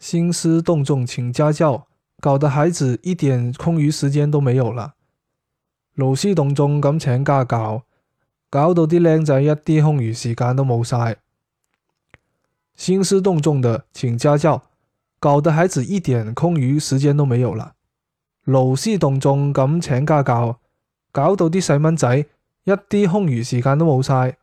兴师动众请家教搞得孩子一点空余时间都没有啦劳师动众咁请家教搞到啲靓仔一啲空余时间都冇晒。兴师动众的请家教搞得孩子一点空余时间都没有啦劳师动众咁请家教搞到啲细蚊仔一啲空余时间都冇晒。